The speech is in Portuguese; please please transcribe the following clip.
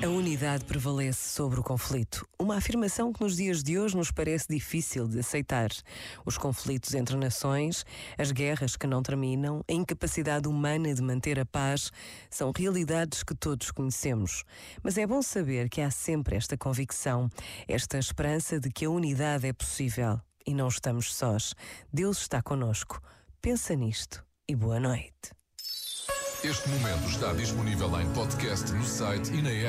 A unidade prevalece sobre o conflito. Uma afirmação que nos dias de hoje nos parece difícil de aceitar. Os conflitos entre nações, as guerras que não terminam, a incapacidade humana de manter a paz são realidades que todos conhecemos. Mas é bom saber que há sempre esta convicção, esta esperança de que a unidade é possível. E não estamos sós. Deus está conosco. Pensa nisto e boa noite. Este momento está disponível em podcast no site e na app.